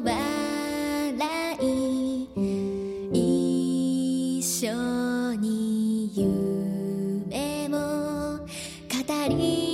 笑い。一緒に夢をり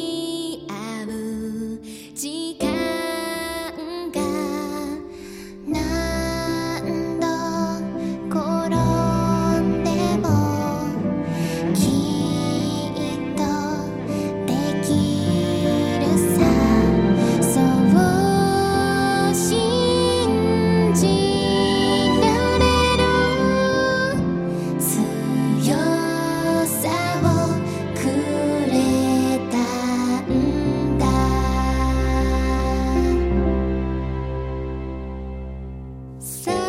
So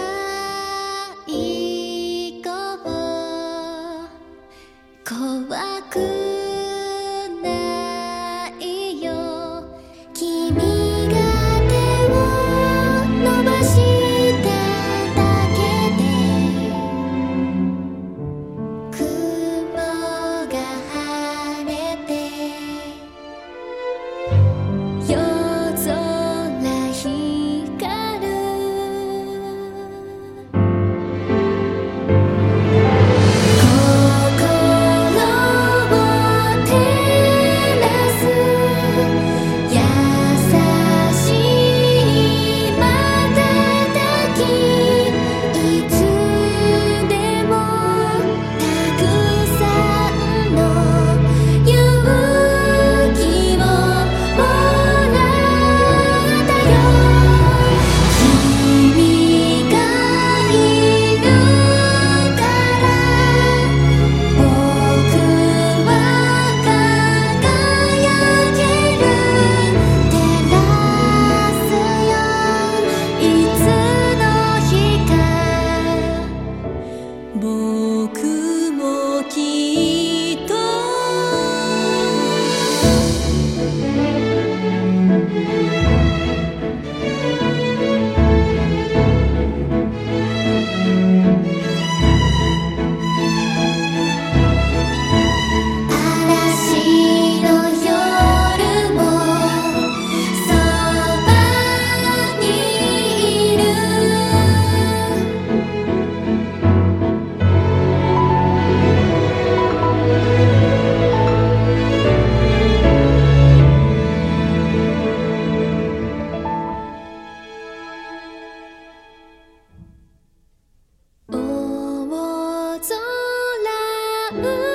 Ooh.